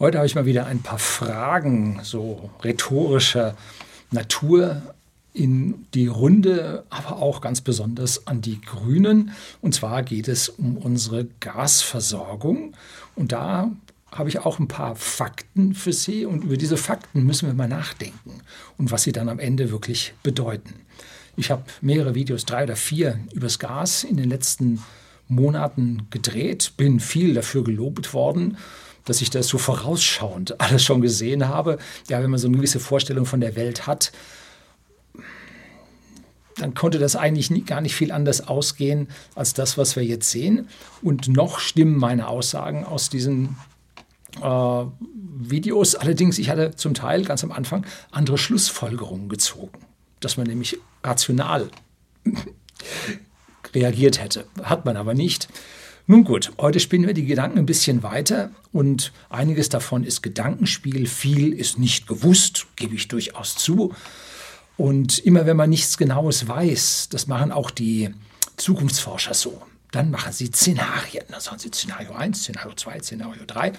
Heute habe ich mal wieder ein paar Fragen, so rhetorischer Natur in die Runde, aber auch ganz besonders an die Grünen. Und zwar geht es um unsere Gasversorgung. Und da habe ich auch ein paar Fakten für Sie. Und über diese Fakten müssen wir mal nachdenken und was sie dann am Ende wirklich bedeuten. Ich habe mehrere Videos, drei oder vier, übers Gas in den letzten Monaten gedreht, bin viel dafür gelobt worden dass ich das so vorausschauend alles schon gesehen habe. Ja, wenn man so eine gewisse Vorstellung von der Welt hat, dann konnte das eigentlich nie, gar nicht viel anders ausgehen als das, was wir jetzt sehen. Und noch stimmen meine Aussagen aus diesen äh, Videos. Allerdings, ich hatte zum Teil ganz am Anfang andere Schlussfolgerungen gezogen, dass man nämlich rational reagiert hätte. Hat man aber nicht. Nun gut, heute spielen wir die Gedanken ein bisschen weiter und einiges davon ist Gedankenspiel, viel ist nicht gewusst, gebe ich durchaus zu. Und immer wenn man nichts Genaues weiß, das machen auch die Zukunftsforscher so dann machen Sie Szenarien. Dann sagen Sie Szenario 1, Szenario 2, Szenario 3.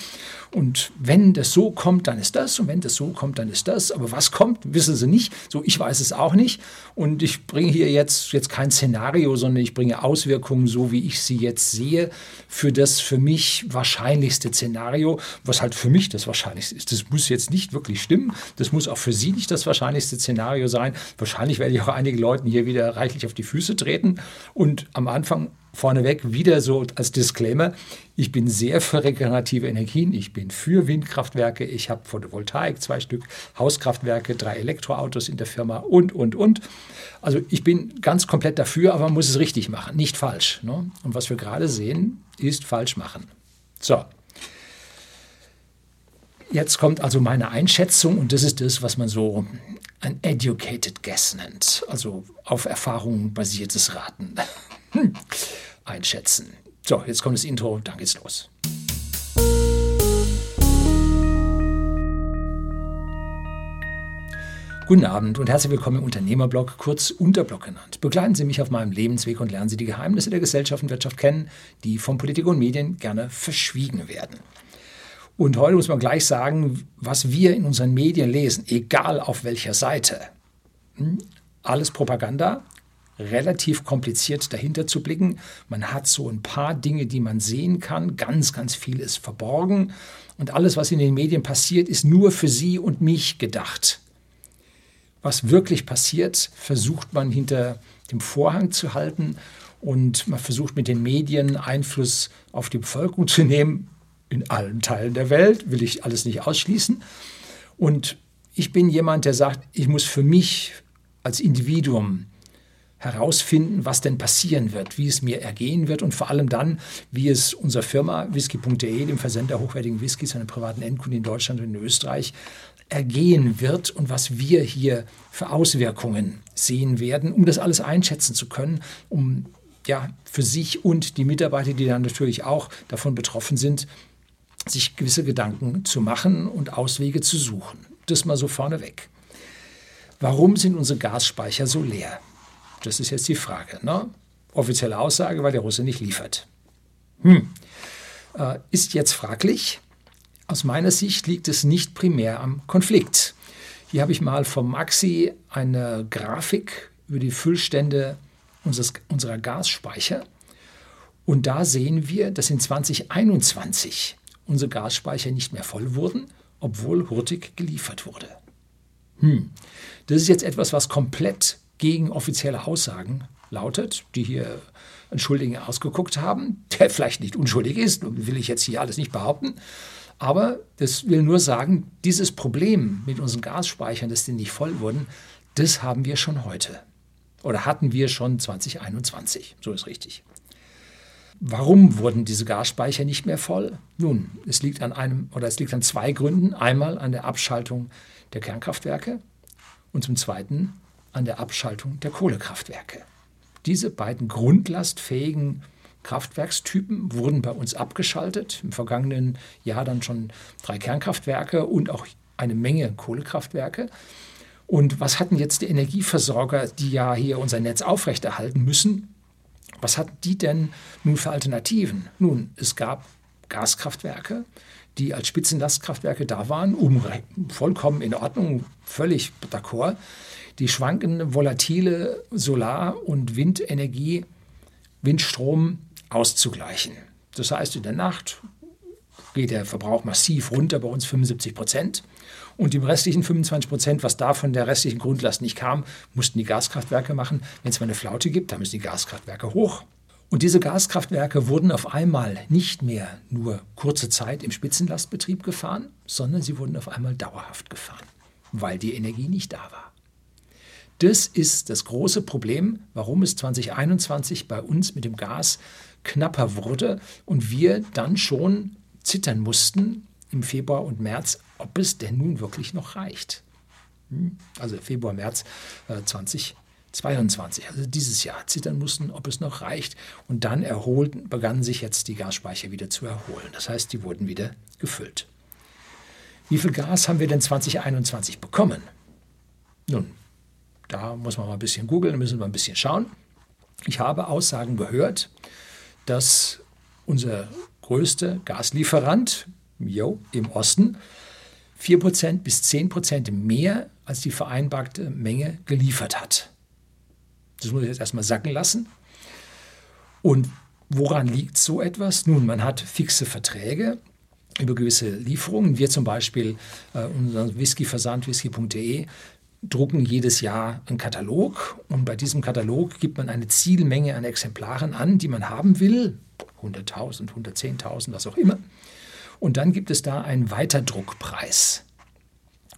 Und wenn das so kommt, dann ist das. Und wenn das so kommt, dann ist das. Aber was kommt, wissen Sie nicht. So, ich weiß es auch nicht. Und ich bringe hier jetzt, jetzt kein Szenario, sondern ich bringe Auswirkungen, so wie ich sie jetzt sehe, für das für mich wahrscheinlichste Szenario, was halt für mich das wahrscheinlichste ist. Das muss jetzt nicht wirklich stimmen. Das muss auch für Sie nicht das wahrscheinlichste Szenario sein. Wahrscheinlich werde ich auch einigen Leuten hier wieder reichlich auf die Füße treten. Und am Anfang vorneweg wieder so als Disclaimer, ich bin sehr für regenerative Energien, ich bin für Windkraftwerke, ich habe Photovoltaik, zwei Stück Hauskraftwerke, drei Elektroautos in der Firma und, und, und. Also ich bin ganz komplett dafür, aber man muss es richtig machen, nicht falsch. Ne? Und was wir gerade sehen, ist falsch machen. So. Jetzt kommt also meine Einschätzung und das ist das, was man so ein educated guess nennt, also auf Erfahrungen basiertes Raten. Hm. einschätzen. So, jetzt kommt das Intro, dann geht's los. Guten Abend und herzlich willkommen im Unternehmerblog, kurz Unterblog genannt. Begleiten Sie mich auf meinem Lebensweg und lernen Sie die Geheimnisse der Gesellschaft und Wirtschaft kennen, die von Politik und Medien gerne verschwiegen werden. Und heute muss man gleich sagen, was wir in unseren Medien lesen, egal auf welcher Seite. Hm? Alles Propaganda, relativ kompliziert dahinter zu blicken. Man hat so ein paar Dinge, die man sehen kann. Ganz, ganz viel ist verborgen. Und alles, was in den Medien passiert, ist nur für Sie und mich gedacht. Was wirklich passiert, versucht man hinter dem Vorhang zu halten und man versucht mit den Medien Einfluss auf die Bevölkerung zu nehmen. In allen Teilen der Welt will ich alles nicht ausschließen. Und ich bin jemand, der sagt, ich muss für mich als Individuum herausfinden, was denn passieren wird, wie es mir ergehen wird und vor allem dann, wie es unserer Firma whisky.de, dem Versender hochwertigen Whiskys an privaten Endkunden in Deutschland und in Österreich, ergehen wird und was wir hier für Auswirkungen sehen werden, um das alles einschätzen zu können, um ja für sich und die Mitarbeiter, die dann natürlich auch davon betroffen sind, sich gewisse Gedanken zu machen und Auswege zu suchen. Das mal so vorneweg. Warum sind unsere Gasspeicher so leer? Das ist jetzt die Frage. Ne? Offizielle Aussage, weil der Russe nicht liefert. Hm. Äh, ist jetzt fraglich. Aus meiner Sicht liegt es nicht primär am Konflikt. Hier habe ich mal vom Maxi eine Grafik über die Füllstände unseres, unserer Gasspeicher. Und da sehen wir, dass in 2021 unsere Gasspeicher nicht mehr voll wurden, obwohl hurtig geliefert wurde. Hm. Das ist jetzt etwas, was komplett gegen offizielle Aussagen lautet, die hier einen Schuldigen ausgeguckt haben, der vielleicht nicht unschuldig ist, will ich jetzt hier alles nicht behaupten. Aber das will nur sagen, dieses Problem mit unseren Gasspeichern, dass die nicht voll wurden, das haben wir schon heute. Oder hatten wir schon 2021. So ist richtig. Warum wurden diese Gasspeicher nicht mehr voll? Nun, es liegt an einem oder es liegt an zwei Gründen. Einmal an der Abschaltung der Kernkraftwerke und zum Zweiten an der Abschaltung der Kohlekraftwerke. Diese beiden grundlastfähigen Kraftwerkstypen wurden bei uns abgeschaltet. Im vergangenen Jahr dann schon drei Kernkraftwerke und auch eine Menge Kohlekraftwerke. Und was hatten jetzt die Energieversorger, die ja hier unser Netz aufrechterhalten müssen? Was hatten die denn nun für Alternativen? Nun, es gab Gaskraftwerke, die als Spitzenlastkraftwerke da waren, um vollkommen in Ordnung, völlig d'accord, die schwankende volatile Solar- und Windenergie, Windstrom auszugleichen. Das heißt, in der Nacht geht der Verbrauch massiv runter, bei uns 75 Prozent. Und die restlichen 25 Prozent, was da von der restlichen Grundlast nicht kam, mussten die Gaskraftwerke machen. Wenn es mal eine Flaute gibt, dann müssen die Gaskraftwerke hoch. Und diese Gaskraftwerke wurden auf einmal nicht mehr nur kurze Zeit im Spitzenlastbetrieb gefahren, sondern sie wurden auf einmal dauerhaft gefahren, weil die Energie nicht da war. Das ist das große Problem, warum es 2021 bei uns mit dem Gas knapper wurde und wir dann schon zittern mussten im Februar und März, ob es denn nun wirklich noch reicht. Hm? Also Februar, März 2021. 22, also dieses Jahr, zittern mussten, ob es noch reicht. Und dann erholten, begannen sich jetzt die Gasspeicher wieder zu erholen. Das heißt, die wurden wieder gefüllt. Wie viel Gas haben wir denn 2021 bekommen? Nun, da muss man mal ein bisschen googeln, müssen wir ein bisschen schauen. Ich habe Aussagen gehört, dass unser größter Gaslieferant jo, im Osten 4% bis 10% mehr als die vereinbarte Menge geliefert hat. Das muss ich jetzt erstmal sacken lassen. Und woran liegt so etwas? Nun, man hat fixe Verträge über gewisse Lieferungen. Wir zum Beispiel, äh, unser Whiskyversand, whisky.de, drucken jedes Jahr einen Katalog und bei diesem Katalog gibt man eine Zielmenge an Exemplaren an, die man haben will. 100.000, 110.000, was auch immer. Und dann gibt es da einen Weiterdruckpreis.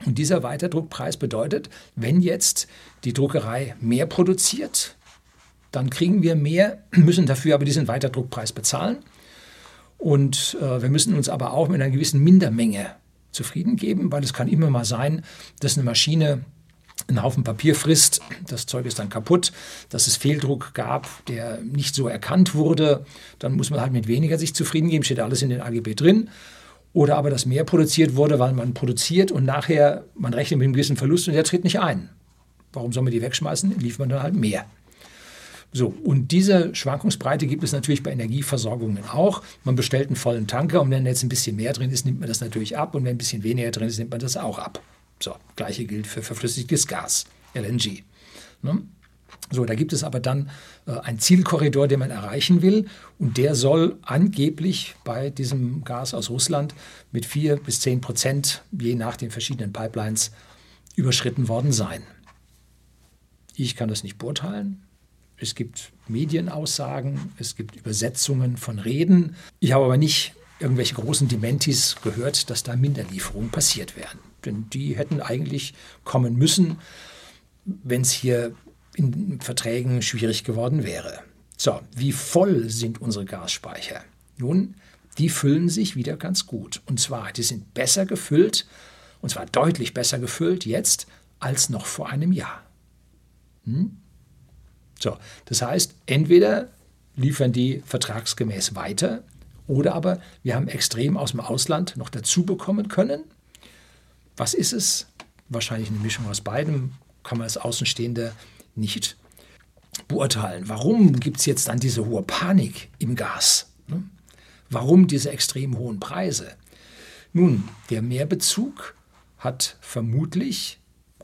Und dieser Weiterdruckpreis bedeutet, wenn jetzt die Druckerei mehr produziert, dann kriegen wir mehr, müssen dafür aber diesen Weiterdruckpreis bezahlen. Und äh, wir müssen uns aber auch mit einer gewissen Mindermenge zufrieden geben, weil es kann immer mal sein, dass eine Maschine einen Haufen Papier frisst, das Zeug ist dann kaputt, dass es Fehldruck gab, der nicht so erkannt wurde, dann muss man halt mit weniger sich zufrieden geben, steht alles in den AGB drin. Oder aber, dass mehr produziert wurde, weil man produziert und nachher, man rechnet mit einem gewissen Verlust und der tritt nicht ein. Warum soll man die wegschmeißen? Liefert man dann halt mehr. So, und diese Schwankungsbreite gibt es natürlich bei Energieversorgungen auch. Man bestellt einen vollen Tanker und wenn jetzt ein bisschen mehr drin ist, nimmt man das natürlich ab und wenn ein bisschen weniger drin ist, nimmt man das auch ab. So, gleiche gilt für verflüssigtes Gas, LNG. Ne? So, da gibt es aber dann äh, einen Zielkorridor, den man erreichen will. Und der soll angeblich bei diesem Gas aus Russland mit 4 bis 10 Prozent, je nach den verschiedenen Pipelines, überschritten worden sein. Ich kann das nicht beurteilen. Es gibt Medienaussagen, es gibt Übersetzungen von Reden. Ich habe aber nicht irgendwelche großen Dementis gehört, dass da Minderlieferungen passiert werden. Denn die hätten eigentlich kommen müssen, wenn es hier in Verträgen schwierig geworden wäre. So, wie voll sind unsere Gasspeicher? Nun, die füllen sich wieder ganz gut. Und zwar, die sind besser gefüllt, und zwar deutlich besser gefüllt jetzt als noch vor einem Jahr. Hm? So, das heißt, entweder liefern die vertragsgemäß weiter oder aber wir haben extrem aus dem Ausland noch dazu bekommen können. Was ist es? Wahrscheinlich eine Mischung aus beidem, kann man als Außenstehende nicht beurteilen. Warum gibt es jetzt dann diese hohe Panik im Gas? Ne? Warum diese extrem hohen Preise? Nun, der Mehrbezug hat vermutlich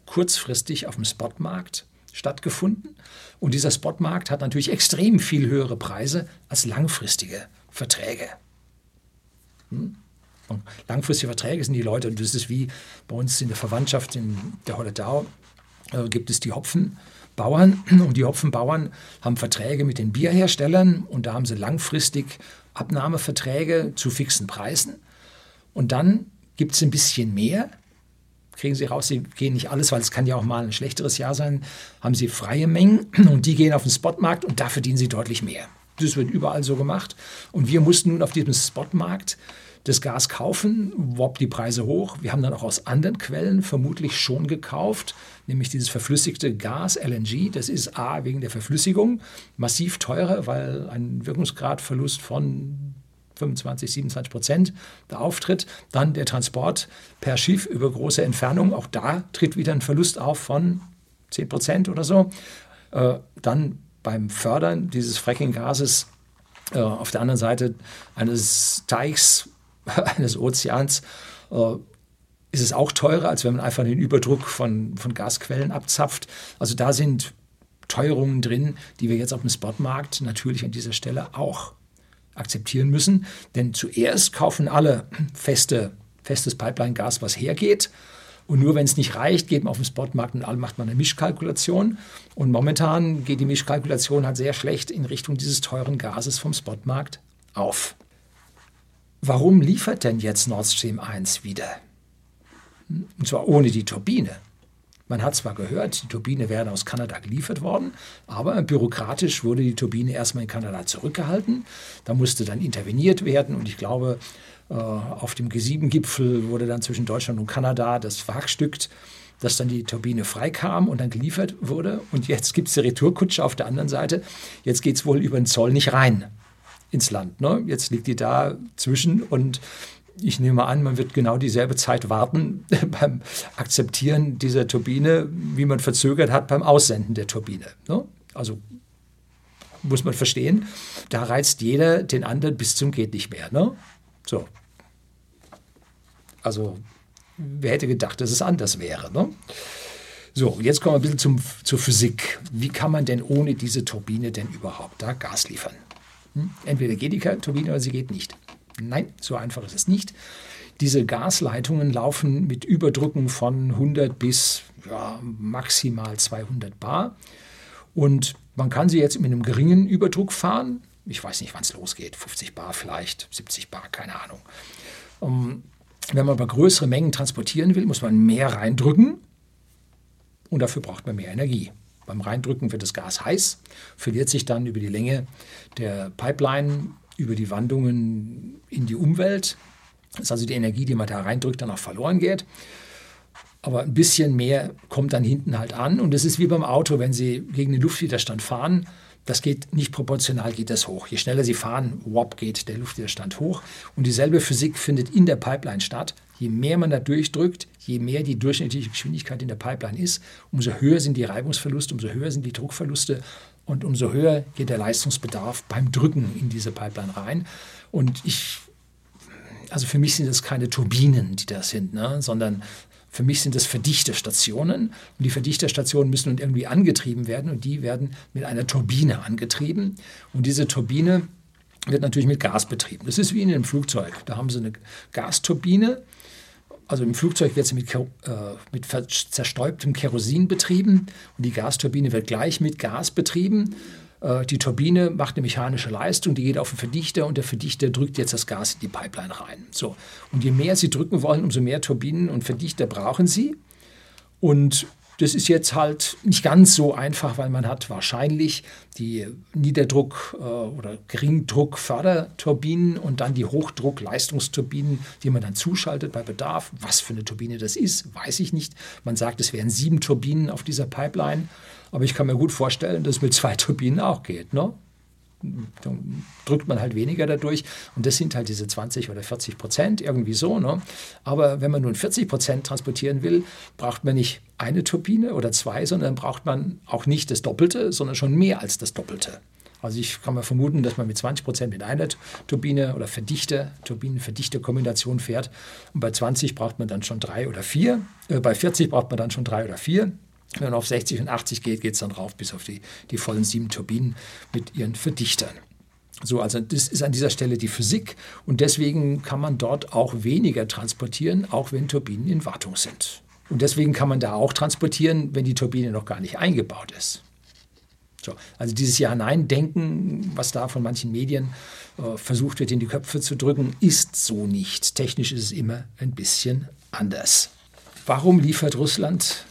kurzfristig auf dem Spotmarkt stattgefunden. Und dieser Spotmarkt hat natürlich extrem viel höhere Preise als langfristige Verträge. Hm? langfristige Verträge sind die Leute, und das ist wie bei uns in der Verwandtschaft in der Holledau, äh, gibt es die Hopfen. Bauern und die Hopfenbauern haben Verträge mit den Bierherstellern und da haben sie langfristig Abnahmeverträge zu fixen Preisen. Und dann gibt es ein bisschen mehr, kriegen sie raus, sie gehen nicht alles, weil es kann ja auch mal ein schlechteres Jahr sein, haben sie freie Mengen und die gehen auf den Spotmarkt und da verdienen sie deutlich mehr. Das wird überall so gemacht. Und wir mussten nun auf diesem Spotmarkt das Gas kaufen, wob die Preise hoch. Wir haben dann auch aus anderen Quellen vermutlich schon gekauft, nämlich dieses verflüssigte Gas, LNG. Das ist A, wegen der Verflüssigung massiv teurer, weil ein Wirkungsgradverlust von 25, 27 Prozent da auftritt. Dann der Transport per Schiff über große Entfernungen. Auch da tritt wieder ein Verlust auf von 10 Prozent oder so. Äh, dann beim Fördern dieses Fracking-Gases äh, auf der anderen Seite eines Teichs eines Ozeans äh, ist es auch teurer, als wenn man einfach den Überdruck von, von Gasquellen abzapft. Also da sind Teuerungen drin, die wir jetzt auf dem Spotmarkt natürlich an dieser Stelle auch akzeptieren müssen. Denn zuerst kaufen alle feste, festes Pipeline-Gas, was hergeht. Und nur wenn es nicht reicht, geht man auf den Spotmarkt und macht man eine Mischkalkulation. Und momentan geht die Mischkalkulation halt sehr schlecht in Richtung dieses teuren Gases vom Spotmarkt auf. Warum liefert denn jetzt Nord Stream 1 wieder? Und zwar ohne die Turbine. Man hat zwar gehört, die Turbine wäre aus Kanada geliefert worden, aber bürokratisch wurde die Turbine erstmal in Kanada zurückgehalten. Da musste dann interveniert werden und ich glaube, auf dem G7-Gipfel wurde dann zwischen Deutschland und Kanada das verhackstückt, dass dann die Turbine freikam und dann geliefert wurde. Und jetzt gibt es die Retourkutsche auf der anderen Seite. Jetzt geht es wohl über den Zoll nicht rein ins Land. Ne? Jetzt liegt die da zwischen und ich nehme an, man wird genau dieselbe Zeit warten beim Akzeptieren dieser Turbine, wie man verzögert hat beim Aussenden der Turbine. Ne? Also muss man verstehen, da reizt jeder den anderen bis zum geht nicht mehr. Ne? So. Also, wer hätte gedacht, dass es anders wäre? Ne? So, jetzt kommen wir ein bisschen zum, zur Physik. Wie kann man denn ohne diese Turbine denn überhaupt da Gas liefern? Hm? Entweder geht die Turbine oder sie geht nicht. Nein, so einfach ist es nicht. Diese Gasleitungen laufen mit Überdrücken von 100 bis ja, maximal 200 Bar. Und man kann sie jetzt mit einem geringen Überdruck fahren, ich weiß nicht, wann es losgeht, 50 Bar vielleicht, 70 Bar, keine Ahnung. Um, ähm, wenn man aber größere Mengen transportieren will, muss man mehr reindrücken und dafür braucht man mehr Energie. Beim Reindrücken wird das Gas heiß, verliert sich dann über die Länge der Pipeline, über die Wandungen in die Umwelt. Das ist also die Energie, die man da reindrückt, dann auch verloren geht. Aber ein bisschen mehr kommt dann hinten halt an. Und es ist wie beim Auto, wenn Sie gegen den Luftwiderstand fahren, das geht nicht proportional, geht das hoch. Je schneller Sie fahren, wop, geht der Luftwiderstand hoch. Und dieselbe Physik findet in der Pipeline statt. Je mehr man da durchdrückt, je mehr die durchschnittliche Geschwindigkeit in der Pipeline ist, umso höher sind die Reibungsverluste, umso höher sind die Druckverluste und umso höher geht der Leistungsbedarf beim Drücken in diese Pipeline rein. Und ich, also für mich sind das keine Turbinen, die da sind, ne, sondern für mich sind das Verdichterstationen und die Verdichterstationen müssen nun irgendwie angetrieben werden und die werden mit einer Turbine angetrieben und diese Turbine wird natürlich mit Gas betrieben. Das ist wie in einem Flugzeug. Da haben sie eine Gasturbine. Also im Flugzeug wird sie mit, äh, mit zerstäubtem Kerosin betrieben und die Gasturbine wird gleich mit Gas betrieben. Äh, die Turbine macht eine mechanische Leistung, die geht auf den Verdichter und der Verdichter drückt jetzt das Gas in die Pipeline rein. So. Und je mehr Sie drücken wollen, umso mehr Turbinen und Verdichter brauchen Sie. Und das ist jetzt halt nicht ganz so einfach, weil man hat wahrscheinlich die Niederdruck- äh, oder Geringdruck-Förderturbinen und dann die Hochdruck-Leistungsturbinen, die man dann zuschaltet bei Bedarf. Was für eine Turbine das ist, weiß ich nicht. Man sagt, es wären sieben Turbinen auf dieser Pipeline. Aber ich kann mir gut vorstellen, dass es mit zwei Turbinen auch geht. Ne? Dann drückt man halt weniger dadurch. Und das sind halt diese 20 oder 40 Prozent, irgendwie so. Ne? Aber wenn man nun 40 Prozent transportieren will, braucht man nicht eine Turbine oder zwei, sondern braucht man auch nicht das Doppelte, sondern schon mehr als das Doppelte. Also ich kann mir vermuten, dass man mit 20 Prozent mit einer Turbine oder Verdichter, Turbinen-Verdichter-Kombination fährt. Und bei 20 braucht man dann schon drei oder vier. Äh, bei 40 braucht man dann schon drei oder vier. Wenn man auf 60 und 80 geht, geht es dann rauf bis auf die, die vollen sieben Turbinen mit ihren Verdichtern. So, also das ist an dieser Stelle die Physik und deswegen kann man dort auch weniger transportieren, auch wenn Turbinen in Wartung sind. Und deswegen kann man da auch transportieren, wenn die Turbine noch gar nicht eingebaut ist. So, also dieses Ja-Nein-Denken, was da von manchen Medien äh, versucht wird, in die Köpfe zu drücken, ist so nicht. Technisch ist es immer ein bisschen anders. Warum liefert Russland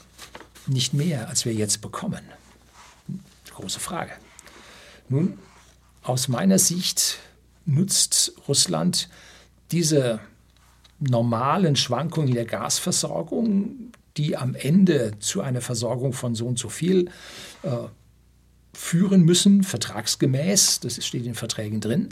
nicht mehr, als wir jetzt bekommen? Große Frage. Nun, aus meiner Sicht nutzt Russland diese normalen Schwankungen der Gasversorgung, die am Ende zu einer Versorgung von so und so viel äh, führen müssen, vertragsgemäß, das steht in den Verträgen drin,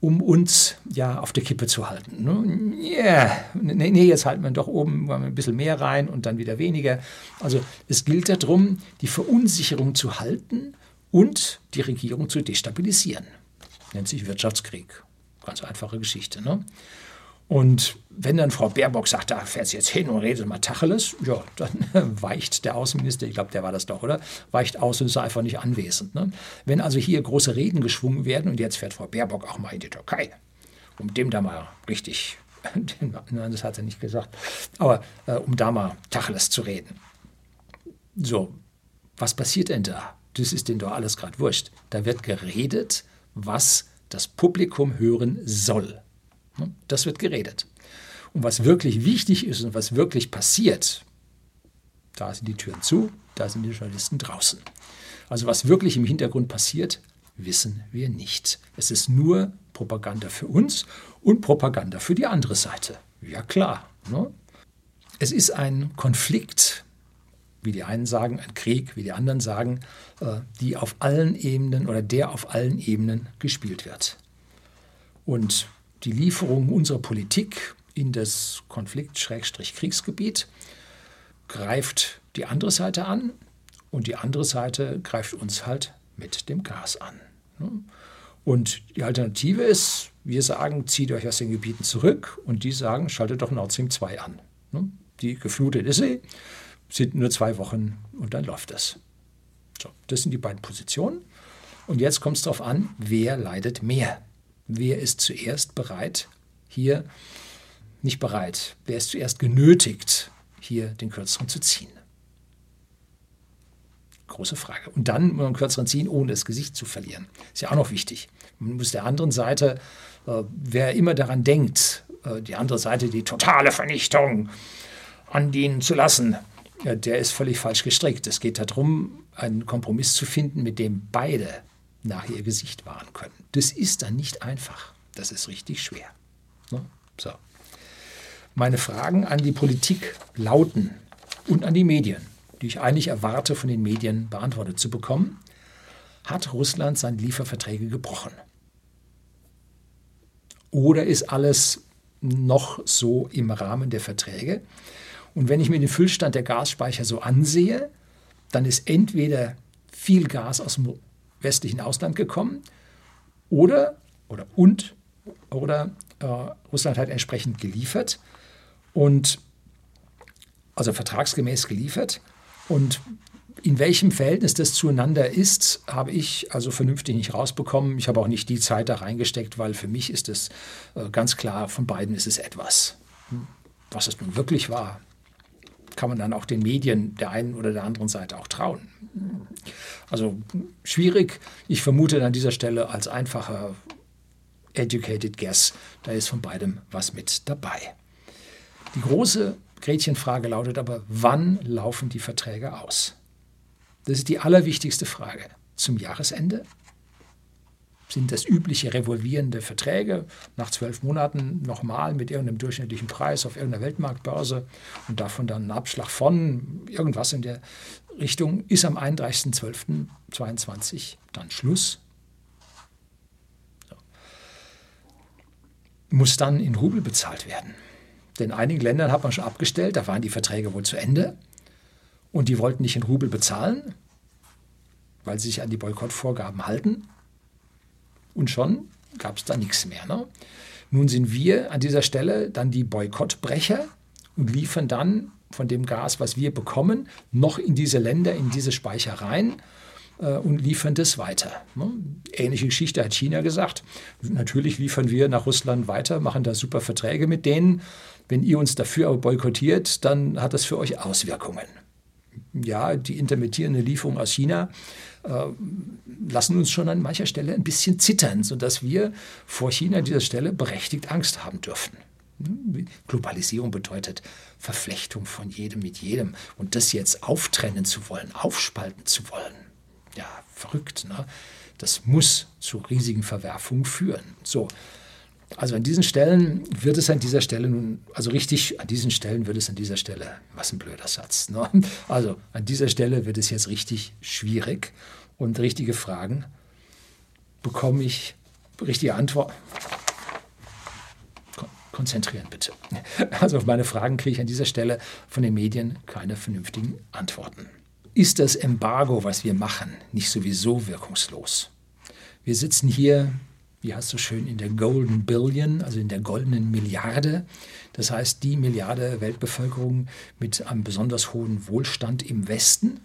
um uns ja auf der Kippe zu halten. Ne? Yeah. Nee, nee, jetzt halten wir doch oben ein bisschen mehr rein und dann wieder weniger. Also es gilt darum, die Verunsicherung zu halten und die Regierung zu destabilisieren. Nennt sich Wirtschaftskrieg. Ganz einfache Geschichte. Ne? Und wenn dann Frau Baerbock sagt, da fährt sie jetzt hin und redet mal Tacheles, ja, dann weicht der Außenminister, ich glaube, der war das doch, oder? Weicht aus und ist einfach nicht anwesend. Ne? Wenn also hier große Reden geschwungen werden und jetzt fährt Frau Baerbock auch mal in die Türkei, um dem da mal richtig, nein, das hat er nicht gesagt, aber äh, um da mal Tacheles zu reden. So, was passiert denn da? Das ist denen doch alles gerade wurscht. Da wird geredet, was das Publikum hören soll. Ne? Das wird geredet. Und was wirklich wichtig ist und was wirklich passiert, da sind die Türen zu, da sind die Journalisten draußen. Also was wirklich im Hintergrund passiert, wissen wir nicht. Es ist nur Propaganda für uns und Propaganda für die andere Seite. Ja klar. Ne? Es ist ein Konflikt, wie die einen sagen, ein Krieg, wie die anderen sagen, äh, die auf allen Ebenen oder der auf allen Ebenen gespielt wird. Und die Lieferung unserer Politik in das Konflikt-Kriegsgebiet, greift die andere Seite an und die andere Seite greift uns halt mit dem Gas an. Und die Alternative ist, wir sagen, zieht euch aus den Gebieten zurück und die sagen, schaltet doch Nord Stream 2 an. Die geflutet ist sie, sind nur zwei Wochen und dann läuft es. So, das sind die beiden Positionen. Und jetzt kommt es darauf an, wer leidet mehr. Wer ist zuerst bereit, hier nicht bereit. Wer ist zuerst genötigt, hier den Kürzeren zu ziehen? Große Frage. Und dann muss man Kürzeren ziehen, ohne das Gesicht zu verlieren. Ist ja auch noch wichtig. Man muss der anderen Seite, äh, wer immer daran denkt, äh, die andere Seite die totale Vernichtung andienen zu lassen, ja, der ist völlig falsch gestrickt. Es geht darum, einen Kompromiss zu finden, mit dem beide nach ihr Gesicht wahren können. Das ist dann nicht einfach. Das ist richtig schwer. Ne? So. Meine Fragen an die Politik lauten und an die Medien, die ich eigentlich erwarte, von den Medien beantwortet zu bekommen. Hat Russland seine Lieferverträge gebrochen? Oder ist alles noch so im Rahmen der Verträge? Und wenn ich mir den Füllstand der Gasspeicher so ansehe, dann ist entweder viel Gas aus dem westlichen Ausland gekommen oder, oder und, oder äh, Russland hat entsprechend geliefert und also vertragsgemäß geliefert. Und in welchem Verhältnis das zueinander ist, habe ich also vernünftig nicht rausbekommen. Ich habe auch nicht die Zeit da reingesteckt, weil für mich ist es äh, ganz klar, von beiden ist es etwas. Hm. Was es nun wirklich war, kann man dann auch den Medien der einen oder der anderen Seite auch trauen. Also schwierig. Ich vermute an dieser Stelle als einfacher educated guess, da ist von beidem was mit dabei. Die große Gretchenfrage lautet aber, wann laufen die Verträge aus? Das ist die allerwichtigste Frage. Zum Jahresende? Sind das übliche revolvierende Verträge nach zwölf Monaten nochmal mit irgendeinem durchschnittlichen Preis auf irgendeiner Weltmarktbörse und davon dann ein Abschlag von irgendwas in der Richtung? Ist am 31.12.22 dann Schluss? So. Muss dann in Rubel bezahlt werden? Denn in einigen Ländern hat man schon abgestellt, da waren die Verträge wohl zu Ende und die wollten nicht in Rubel bezahlen, weil sie sich an die Boykottvorgaben halten. Und schon gab es da nichts mehr. Ne? Nun sind wir an dieser Stelle dann die Boykottbrecher und liefern dann von dem Gas, was wir bekommen, noch in diese Länder, in diese Speichereien äh, und liefern das weiter. Ne? Ähnliche Geschichte hat China gesagt. Natürlich liefern wir nach Russland weiter, machen da super Verträge mit denen. Wenn ihr uns dafür aber boykottiert, dann hat das für euch Auswirkungen. Ja, die intermittierende Lieferung aus China lassen uns schon an mancher Stelle ein bisschen zittern, sodass wir vor China an dieser Stelle berechtigt Angst haben dürfen. Globalisierung bedeutet Verflechtung von jedem mit jedem. Und das jetzt auftrennen zu wollen, aufspalten zu wollen, ja, verrückt. Ne? Das muss zu riesigen Verwerfungen führen. So, also an diesen Stellen wird es an dieser Stelle nun, also richtig, an diesen Stellen wird es an dieser Stelle, was ein blöder Satz. Ne? Also an dieser Stelle wird es jetzt richtig schwierig und richtige Fragen bekomme ich richtige Antworten. Konzentrieren bitte. Also auf meine Fragen kriege ich an dieser Stelle von den Medien keine vernünftigen Antworten. Ist das Embargo, was wir machen, nicht sowieso wirkungslos? Wir sitzen hier wie heißt so schön, in der Golden Billion, also in der goldenen Milliarde. Das heißt, die Milliarde Weltbevölkerung mit einem besonders hohen Wohlstand im Westen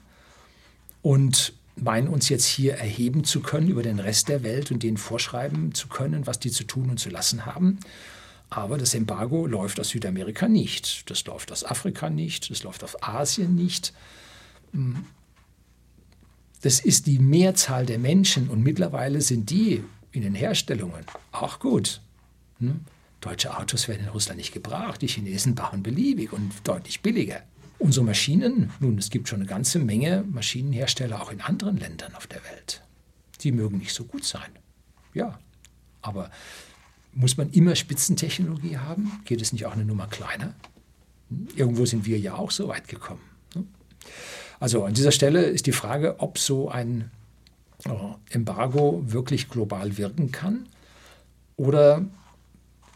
und meinen uns jetzt hier erheben zu können über den Rest der Welt und denen vorschreiben zu können, was die zu tun und zu lassen haben. Aber das Embargo läuft aus Südamerika nicht, das läuft aus Afrika nicht, das läuft aus Asien nicht. Das ist die Mehrzahl der Menschen und mittlerweile sind die in den Herstellungen auch gut. Hm? Deutsche Autos werden in Russland nicht gebraucht, die Chinesen bauen beliebig und deutlich billiger. Unsere Maschinen, nun, es gibt schon eine ganze Menge Maschinenhersteller auch in anderen Ländern auf der Welt. Die mögen nicht so gut sein. Ja, aber muss man immer Spitzentechnologie haben? Geht es nicht auch eine Nummer kleiner? Hm? Irgendwo sind wir ja auch so weit gekommen. Ne? Also an dieser Stelle ist die Frage, ob so ein Embargo wirklich global wirken kann oder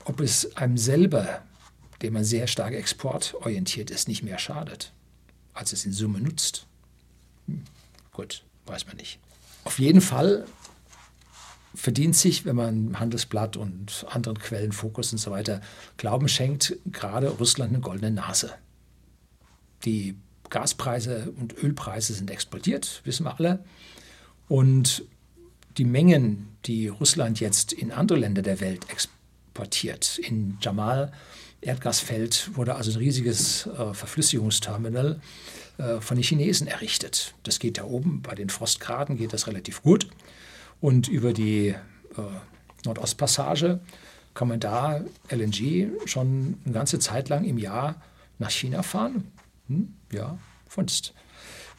ob es einem selber, dem man sehr stark exportorientiert ist, nicht mehr schadet, als es in Summe nutzt. Hm, gut, weiß man nicht. Auf jeden Fall verdient sich, wenn man Handelsblatt und anderen Quellen, Fokus und so weiter Glauben schenkt, gerade Russland eine goldene Nase. Die Gaspreise und Ölpreise sind explodiert, wissen wir alle. Und die Mengen, die Russland jetzt in andere Länder der Welt exportiert, in Jamal, Erdgasfeld, wurde also ein riesiges äh, Verflüssigungsterminal äh, von den Chinesen errichtet. Das geht da oben, bei den Frostgraden geht das relativ gut. Und über die äh, Nordostpassage kann man da LNG schon eine ganze Zeit lang im Jahr nach China fahren. Hm, ja, Funst.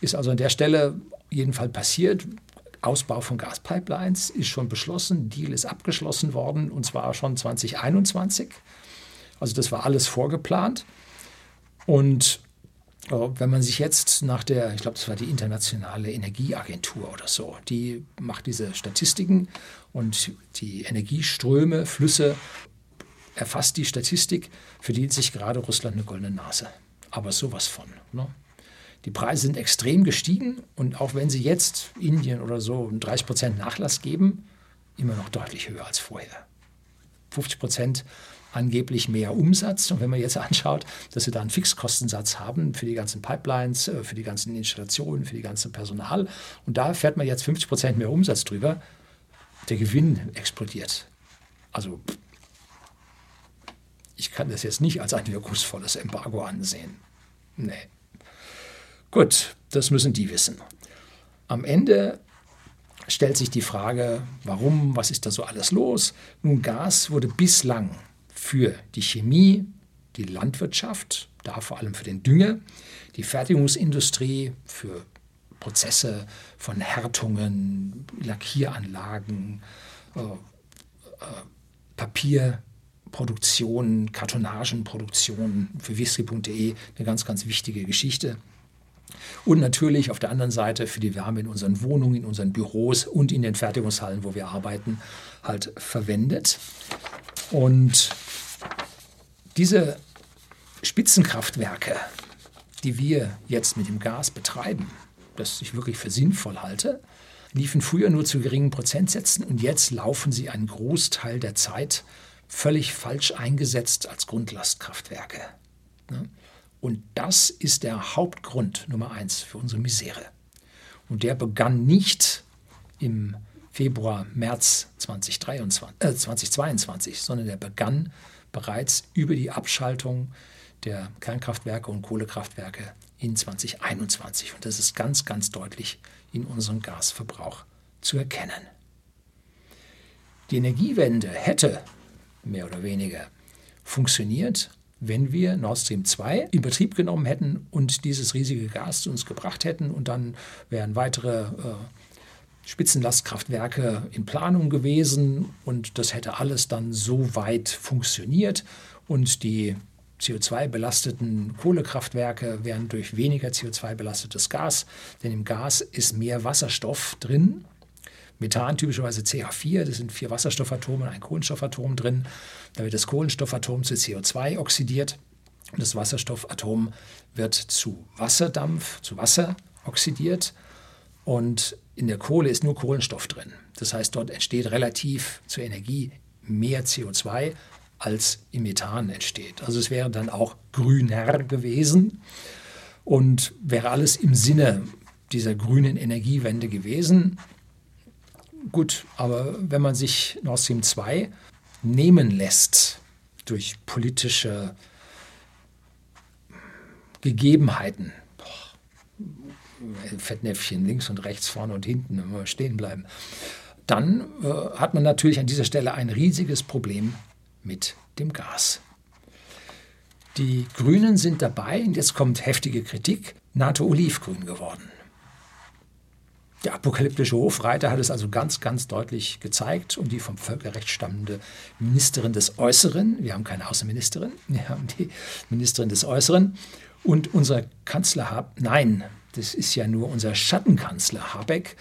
Ist also an der Stelle jedenfalls passiert. Ausbau von Gaspipelines ist schon beschlossen, Deal ist abgeschlossen worden und zwar schon 2021. Also das war alles vorgeplant. Und äh, wenn man sich jetzt nach der, ich glaube, das war die internationale Energieagentur oder so, die macht diese Statistiken und die Energieströme, Flüsse, erfasst die Statistik, verdient sich gerade Russland eine goldene Nase. Aber sowas von. Ne? Die Preise sind extrem gestiegen und auch wenn sie jetzt Indien oder so 30 Prozent Nachlass geben, immer noch deutlich höher als vorher. 50 Prozent angeblich mehr Umsatz. Und wenn man jetzt anschaut, dass sie da einen Fixkostensatz haben für die ganzen Pipelines, äh, für die ganzen Installationen, für die ganze Personal, und da fährt man jetzt 50 Prozent mehr Umsatz drüber, der Gewinn explodiert. Also ich kann das jetzt nicht als ein wirkungsvolles Embargo ansehen. Nee. Gut, das müssen die wissen. Am Ende stellt sich die Frage, warum, was ist da so alles los? Nun, Gas wurde bislang für die Chemie, die Landwirtschaft, da vor allem für den Dünger, die Fertigungsindustrie, für Prozesse von Härtungen, Lackieranlagen, äh, äh, Papierproduktion, Kartonagenproduktion für whisky.de eine ganz, ganz wichtige Geschichte. Und natürlich auf der anderen Seite für die Wärme in unseren Wohnungen, in unseren Büros und in den Fertigungshallen, wo wir arbeiten, halt verwendet. Und diese Spitzenkraftwerke, die wir jetzt mit dem Gas betreiben, das ich wirklich für sinnvoll halte, liefen früher nur zu geringen Prozentsätzen und jetzt laufen sie einen Großteil der Zeit völlig falsch eingesetzt als Grundlastkraftwerke. Und das ist der Hauptgrund Nummer eins für unsere Misere. Und der begann nicht im Februar, März 2023, äh, 2022, sondern der begann bereits über die Abschaltung der Kernkraftwerke und Kohlekraftwerke in 2021. Und das ist ganz, ganz deutlich in unserem Gasverbrauch zu erkennen. Die Energiewende hätte mehr oder weniger funktioniert, wenn wir Nord Stream 2 in Betrieb genommen hätten und dieses riesige Gas zu uns gebracht hätten und dann wären weitere äh, Spitzenlastkraftwerke in Planung gewesen und das hätte alles dann so weit funktioniert und die CO2-belasteten Kohlekraftwerke wären durch weniger CO2-belastetes Gas, denn im Gas ist mehr Wasserstoff drin. Methan typischerweise CH4, das sind vier Wasserstoffatome und ein Kohlenstoffatom drin. Da wird das Kohlenstoffatom zu CO2 oxidiert und das Wasserstoffatom wird zu Wasserdampf, zu Wasser oxidiert. Und in der Kohle ist nur Kohlenstoff drin. Das heißt, dort entsteht relativ zur Energie mehr CO2, als im Methan entsteht. Also es wäre dann auch grüner gewesen und wäre alles im Sinne dieser grünen Energiewende gewesen. Gut, aber wenn man sich Nord Stream 2 nehmen lässt durch politische Gegebenheiten, Fettnäpfchen links und rechts, vorne und hinten, immer stehen bleiben, dann äh, hat man natürlich an dieser Stelle ein riesiges Problem mit dem Gas. Die Grünen sind dabei, und jetzt kommt heftige Kritik, NATO-Olivgrün geworden. Der apokalyptische Hofreiter hat es also ganz, ganz deutlich gezeigt und die vom Völkerrecht stammende Ministerin des Äußeren, wir haben keine Außenministerin, wir haben die Ministerin des Äußeren und unser Kanzler Habeck, nein, das ist ja nur unser Schattenkanzler Habeck,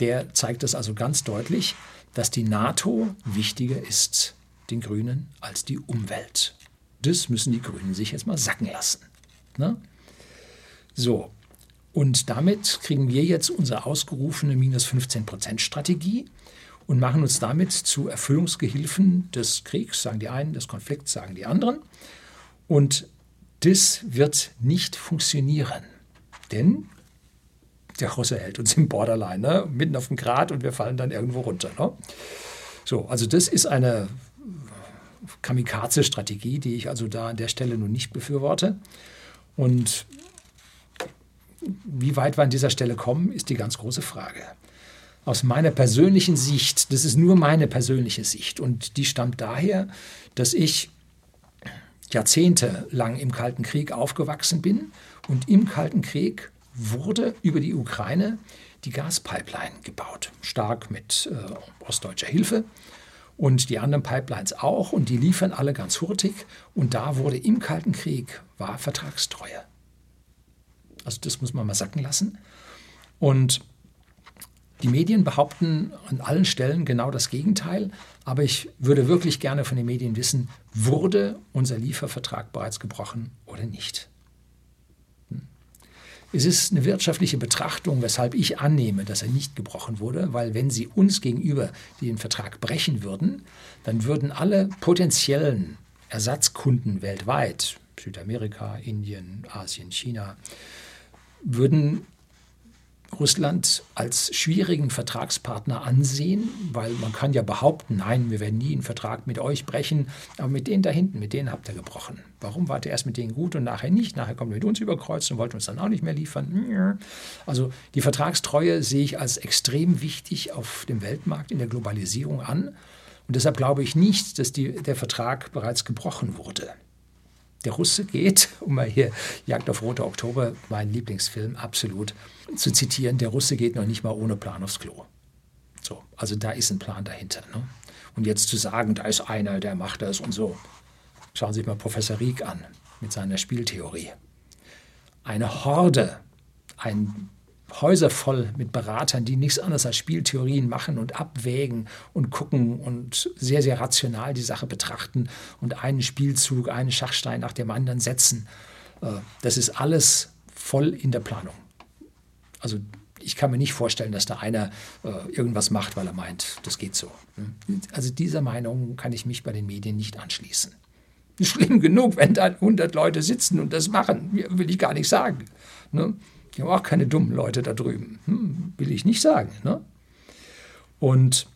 der zeigt das also ganz deutlich, dass die NATO wichtiger ist den Grünen als die Umwelt. Das müssen die Grünen sich jetzt mal sacken lassen. Ne? So, und damit kriegen wir jetzt unsere ausgerufene minus 15 Prozent Strategie und machen uns damit zu Erfüllungsgehilfen des Kriegs, sagen die einen, des Konflikts, sagen die anderen. Und das wird nicht funktionieren, denn der Russe hält uns im Borderline, ne? mitten auf dem Grat und wir fallen dann irgendwo runter. Ne? So, also das ist eine Kamikaze-Strategie, die ich also da an der Stelle nun nicht befürworte. Und wie weit wir an dieser Stelle kommen, ist die ganz große Frage. Aus meiner persönlichen Sicht, das ist nur meine persönliche Sicht und die stammt daher, dass ich jahrzehntelang im Kalten Krieg aufgewachsen bin und im Kalten Krieg wurde über die Ukraine die Gaspipeline gebaut, stark mit äh, ostdeutscher Hilfe und die anderen Pipelines auch und die liefern alle ganz hurtig und da wurde im Kalten Krieg war Vertragstreue. Also das muss man mal sacken lassen. Und die Medien behaupten an allen Stellen genau das Gegenteil, aber ich würde wirklich gerne von den Medien wissen, wurde unser Liefervertrag bereits gebrochen oder nicht? Hm. Es ist eine wirtschaftliche Betrachtung, weshalb ich annehme, dass er nicht gebrochen wurde, weil wenn Sie uns gegenüber den Vertrag brechen würden, dann würden alle potenziellen Ersatzkunden weltweit, Südamerika, Indien, Asien, China, würden Russland als schwierigen Vertragspartner ansehen, weil man kann ja behaupten, nein, wir werden nie einen Vertrag mit euch brechen, aber mit denen da hinten, mit denen habt ihr gebrochen. Warum wart ihr erst mit denen gut und nachher nicht? Nachher kommt ihr mit uns überkreuzt und wollt uns dann auch nicht mehr liefern. Also die Vertragstreue sehe ich als extrem wichtig auf dem Weltmarkt in der Globalisierung an und deshalb glaube ich nicht, dass die, der Vertrag bereits gebrochen wurde. Der Russe geht, um mal hier Jagd auf Rote Oktober, mein Lieblingsfilm, absolut zu zitieren, der Russe geht noch nicht mal ohne Plan aufs Klo. So, also da ist ein Plan dahinter. Ne? Und jetzt zu sagen, da ist einer, der macht das und so. Schauen Sie sich mal Professor Rieck an mit seiner Spieltheorie. Eine Horde, ein Häuser voll mit Beratern, die nichts anderes als Spieltheorien machen und abwägen und gucken und sehr, sehr rational die Sache betrachten und einen Spielzug, einen Schachstein nach dem anderen setzen. Äh, das ist alles voll in der Planung. Also ich kann mir nicht vorstellen, dass da einer äh, irgendwas macht, weil er meint, das geht so. Also dieser Meinung kann ich mich bei den Medien nicht anschließen. Schlimm genug, wenn da 100 Leute sitzen und das machen, will ich gar nicht sagen. Die haben auch keine dummen Leute da drüben. Hm, will ich nicht sagen. Ne? Und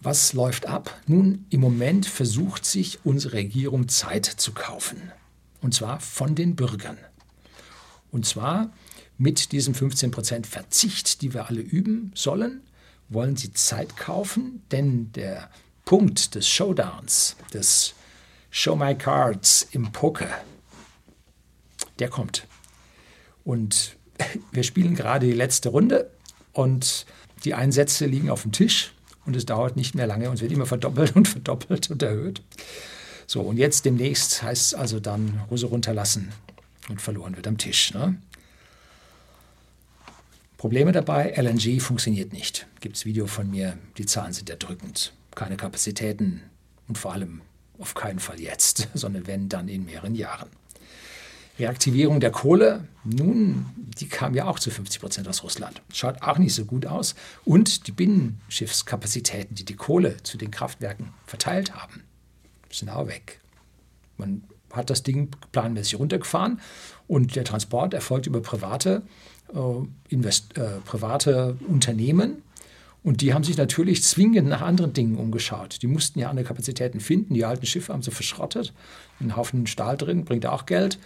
was läuft ab? Nun, im Moment versucht sich unsere Regierung Zeit zu kaufen. Und zwar von den Bürgern. Und zwar mit diesem 15% Verzicht, die wir alle üben sollen, wollen sie Zeit kaufen, denn der Punkt des Showdowns, des Show My Cards im Poker, der kommt. Und wir spielen gerade die letzte Runde und die Einsätze liegen auf dem Tisch und es dauert nicht mehr lange und es wird immer verdoppelt und verdoppelt und erhöht. So, und jetzt demnächst heißt es also dann Hose runterlassen und verloren wird am Tisch. Ne? Probleme dabei, LNG funktioniert nicht. Gibt es Video von mir, die Zahlen sind erdrückend. Keine Kapazitäten und vor allem auf keinen Fall jetzt, sondern wenn, dann in mehreren Jahren. Reaktivierung der Kohle, nun, die kam ja auch zu 50 Prozent aus Russland. Schaut auch nicht so gut aus. Und die Binnenschiffskapazitäten, die die Kohle zu den Kraftwerken verteilt haben, sind auch weg. Man hat das Ding planmäßig runtergefahren und der Transport erfolgt über private, äh, Invest, äh, private Unternehmen. Und die haben sich natürlich zwingend nach anderen Dingen umgeschaut. Die mussten ja andere Kapazitäten finden. Die alten Schiffe haben sie verschrottet. Ein Haufen Stahl drin, bringt auch Geld.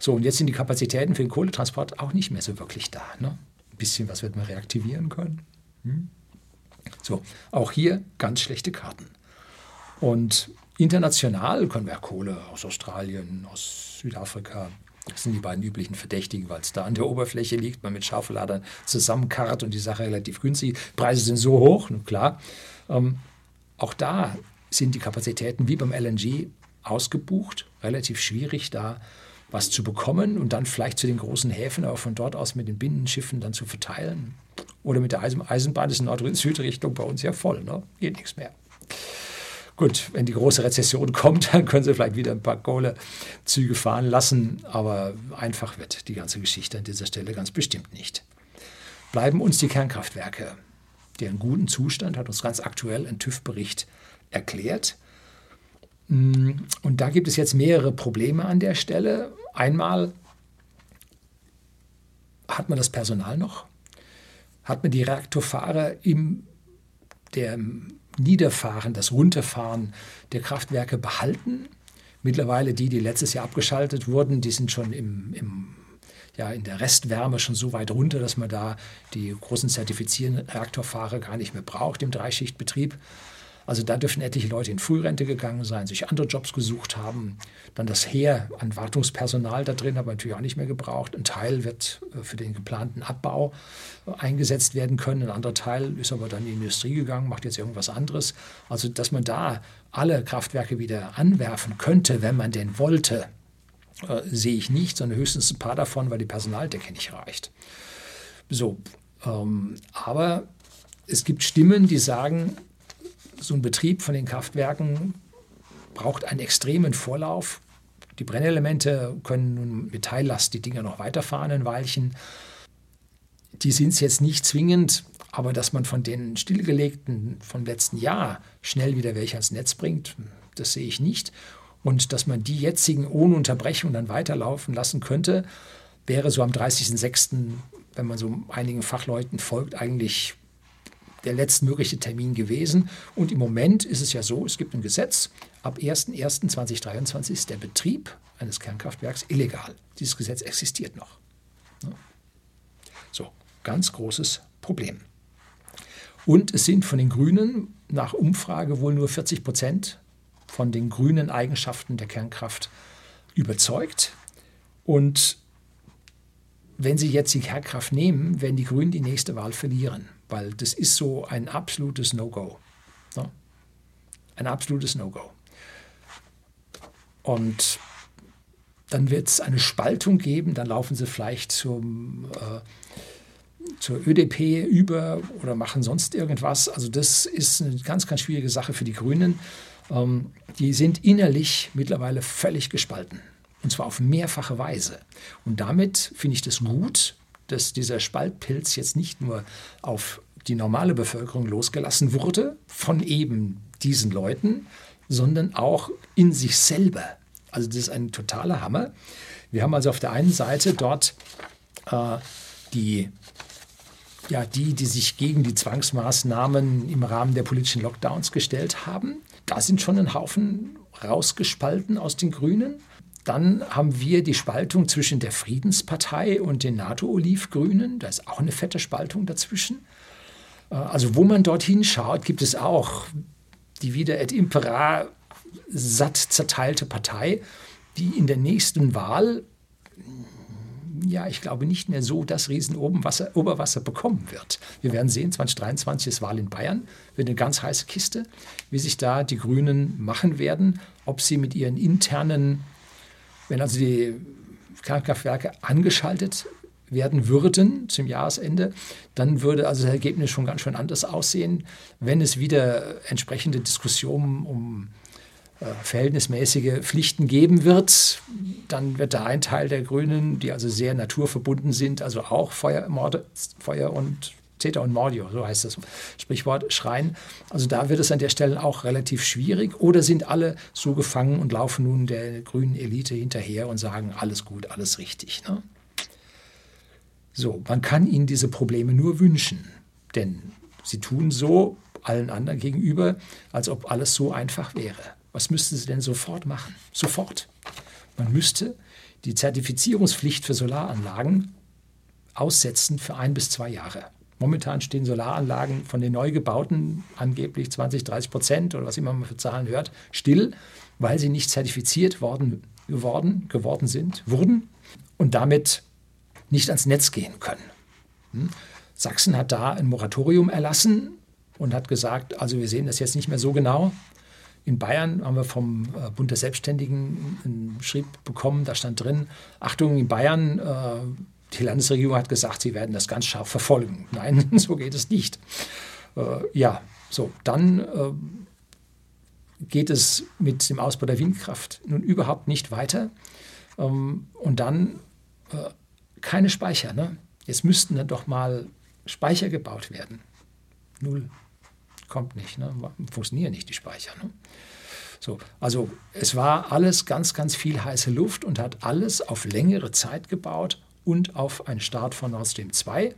So, und jetzt sind die Kapazitäten für den Kohletransport auch nicht mehr so wirklich da. Ne? Ein bisschen was wird man reaktivieren können. Hm? So, auch hier ganz schlechte Karten. Und international können wir Kohle aus Australien, aus Südafrika, das sind die beiden üblichen Verdächtigen, weil es da an der Oberfläche liegt, man mit Schaufelladern zusammenkarrt und die Sache relativ günstig. Preise sind so hoch, klar. Ähm, auch da sind die Kapazitäten wie beim LNG ausgebucht, relativ schwierig da was zu bekommen und dann vielleicht zu den großen Häfen, aber von dort aus mit den Binnenschiffen dann zu verteilen. Oder mit der Eisenbahn ist Nord-Süd-Richtung bei uns ja voll, ne? geht nichts mehr. Gut, wenn die große Rezession kommt, dann können sie vielleicht wieder ein paar Kohlezüge fahren lassen, aber einfach wird die ganze Geschichte an dieser Stelle ganz bestimmt nicht. Bleiben uns die Kernkraftwerke. Deren guten Zustand hat uns ganz aktuell ein TÜV-Bericht erklärt. Mm, und da gibt es jetzt mehrere Probleme an der Stelle. Einmal hat man das Personal noch? Hat man die Reaktorfahrer im der Niederfahren, das Runterfahren der Kraftwerke behalten? Mittlerweile die, die letztes Jahr abgeschaltet wurden, die sind schon im, im ja, in der Restwärme schon so weit runter, dass man da die großen zertifizierenden Reaktorfahrer gar nicht mehr braucht im Dreischichtbetrieb. Also da dürfen etliche Leute in Frührente gegangen sein, sich andere Jobs gesucht haben. Dann das Heer an Wartungspersonal da drin, aber natürlich auch nicht mehr gebraucht. Ein Teil wird äh, für den geplanten Abbau äh, eingesetzt werden können. Ein anderer Teil ist aber dann in die Industrie gegangen, macht jetzt irgendwas anderes. Also dass man da alle Kraftwerke wieder anwerfen könnte, wenn man denn wollte, äh, sehe ich nicht, sondern höchstens ein paar davon, weil die Personaldecke nicht reicht. So, ähm, aber es gibt Stimmen, die sagen, so ein Betrieb von den Kraftwerken braucht einen extremen Vorlauf. Die Brennelemente können nun mit Teillast die Dinger noch weiterfahren ein Weilchen. Die sind es jetzt nicht zwingend, aber dass man von den stillgelegten vom letzten Jahr schnell wieder welche ans Netz bringt, das sehe ich nicht. Und dass man die jetzigen ohne Unterbrechung dann weiterlaufen lassen könnte, wäre so am 30.06., wenn man so einigen Fachleuten folgt, eigentlich der letztmögliche Termin gewesen. Und im Moment ist es ja so, es gibt ein Gesetz, ab 01.01.2023 ist der Betrieb eines Kernkraftwerks illegal. Dieses Gesetz existiert noch. So, ganz großes Problem. Und es sind von den Grünen nach Umfrage wohl nur 40 Prozent von den grünen Eigenschaften der Kernkraft überzeugt. Und wenn Sie jetzt die Kernkraft nehmen, werden die Grünen die nächste Wahl verlieren weil das ist so ein absolutes No-Go. Ne? Ein absolutes No-Go. Und dann wird es eine Spaltung geben, dann laufen sie vielleicht zum, äh, zur ÖDP über oder machen sonst irgendwas. Also das ist eine ganz, ganz schwierige Sache für die Grünen. Ähm, die sind innerlich mittlerweile völlig gespalten. Und zwar auf mehrfache Weise. Und damit finde ich das gut, dass dieser Spaltpilz jetzt nicht nur auf die normale Bevölkerung losgelassen wurde von eben diesen Leuten, sondern auch in sich selber. Also das ist ein totaler Hammer. Wir haben also auf der einen Seite dort äh, die, ja, die, die sich gegen die Zwangsmaßnahmen im Rahmen der politischen Lockdowns gestellt haben. Da sind schon ein Haufen rausgespalten aus den Grünen. Dann haben wir die Spaltung zwischen der Friedenspartei und den NATO-Olivgrünen. Da ist auch eine fette Spaltung dazwischen. Äh, also wo man dorthin schaut, gibt es auch die wieder et impera satt zerteilte Partei, die in der nächsten Wahl, ja, ich glaube nicht mehr so das Riesenoberwasser Oberwasser bekommen wird. Wir werden sehen, 2023 ist Wahl in Bayern, wird eine ganz heiße Kiste, wie sich da die Grünen machen werden, ob sie mit ihren internen wenn also die Kernkraftwerke angeschaltet werden würden zum Jahresende, dann würde also das Ergebnis schon ganz schön anders aussehen. Wenn es wieder entsprechende Diskussionen um äh, verhältnismäßige Pflichten geben wird, dann wird da ein Teil der Grünen, die also sehr naturverbunden sind, also auch Feuer, Morde, Feuer und Zeta und Mordio, so heißt das Sprichwort, schreien. Also da wird es an der Stelle auch relativ schwierig. Oder sind alle so gefangen und laufen nun der grünen Elite hinterher und sagen, alles gut, alles richtig. Ne? So, man kann ihnen diese Probleme nur wünschen, denn sie tun so allen anderen gegenüber, als ob alles so einfach wäre. Was müssten sie denn sofort machen? Sofort. Man müsste die Zertifizierungspflicht für Solaranlagen aussetzen für ein bis zwei Jahre. Momentan stehen Solaranlagen von den neu gebauten angeblich 20, 30 Prozent oder was immer man für Zahlen hört, still, weil sie nicht zertifiziert worden, geworden, geworden sind, wurden und damit nicht ans Netz gehen können. Hm? Sachsen hat da ein Moratorium erlassen und hat gesagt, also wir sehen das jetzt nicht mehr so genau. In Bayern haben wir vom äh, Bund der Selbstständigen einen Schrieb bekommen, da stand drin, Achtung, in Bayern äh, die Landesregierung hat gesagt, sie werden das ganz scharf verfolgen. Nein, so geht es nicht. Äh, ja, so, dann äh, geht es mit dem Ausbau der Windkraft nun überhaupt nicht weiter. Ähm, und dann äh, keine Speicher. Ne? Jetzt müssten dann doch mal Speicher gebaut werden. Null. Kommt nicht. Ne? Funktionieren nicht die Speicher. Ne? So, also es war alles ganz, ganz viel heiße Luft und hat alles auf längere Zeit gebaut und auf einen Start von Nord Stream 2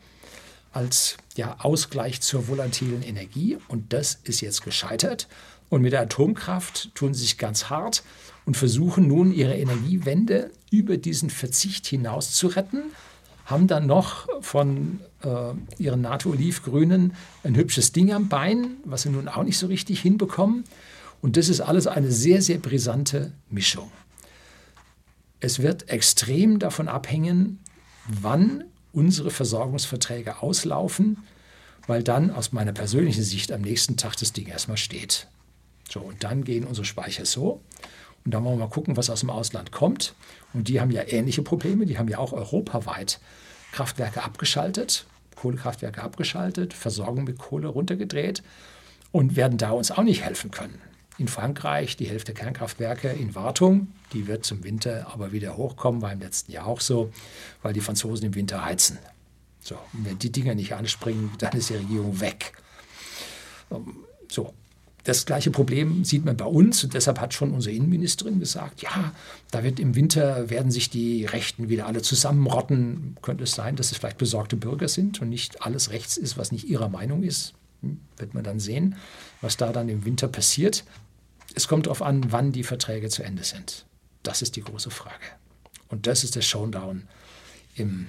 als ja, Ausgleich zur volatilen Energie. Und das ist jetzt gescheitert. Und mit der Atomkraft tun sie sich ganz hart und versuchen nun ihre Energiewende über diesen Verzicht hinaus zu retten. Haben dann noch von äh, ihren NATO-Olivgrünen ein hübsches Ding am Bein, was sie nun auch nicht so richtig hinbekommen. Und das ist alles eine sehr, sehr brisante Mischung. Es wird extrem davon abhängen, wann unsere Versorgungsverträge auslaufen, weil dann aus meiner persönlichen Sicht am nächsten Tag das Ding erstmal steht. So, und dann gehen unsere Speicher so. Und dann wollen wir mal gucken, was aus dem Ausland kommt. Und die haben ja ähnliche Probleme. Die haben ja auch europaweit Kraftwerke abgeschaltet, Kohlekraftwerke abgeschaltet, Versorgung mit Kohle runtergedreht und werden da uns auch nicht helfen können in Frankreich die Hälfte Kernkraftwerke in Wartung. Die wird zum Winter aber wieder hochkommen, war im letzten Jahr auch so, weil die Franzosen im Winter heizen. So, und wenn die Dinger nicht anspringen, dann ist die Regierung weg. Ähm, so, das gleiche Problem sieht man bei uns und deshalb hat schon unsere Innenministerin gesagt, ja, da wird im Winter werden sich die Rechten wieder alle zusammenrotten. Könnte es sein, dass es vielleicht besorgte Bürger sind und nicht alles rechts ist, was nicht ihrer Meinung ist? Wird man dann sehen, was da dann im Winter passiert. Es kommt darauf an, wann die Verträge zu Ende sind. Das ist die große Frage. Und das ist der Showdown im,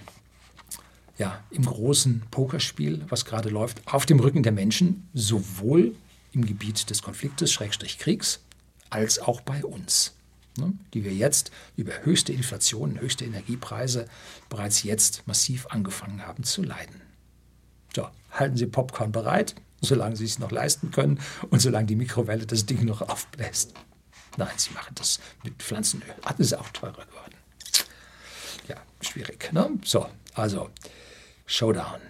ja, im großen Pokerspiel, was gerade läuft, auf dem Rücken der Menschen, sowohl im Gebiet des Konfliktes, Schrägstrich Kriegs, als auch bei uns, ne, die wir jetzt über höchste Inflation, höchste Energiepreise bereits jetzt massiv angefangen haben zu leiden. So, halten Sie Popcorn bereit, solange Sie es noch leisten können und solange die Mikrowelle das Ding noch aufbläst. Nein, Sie machen das mit Pflanzenöl. Ah, das ist auch teurer geworden. Ja, schwierig. Ne? So, also Showdown.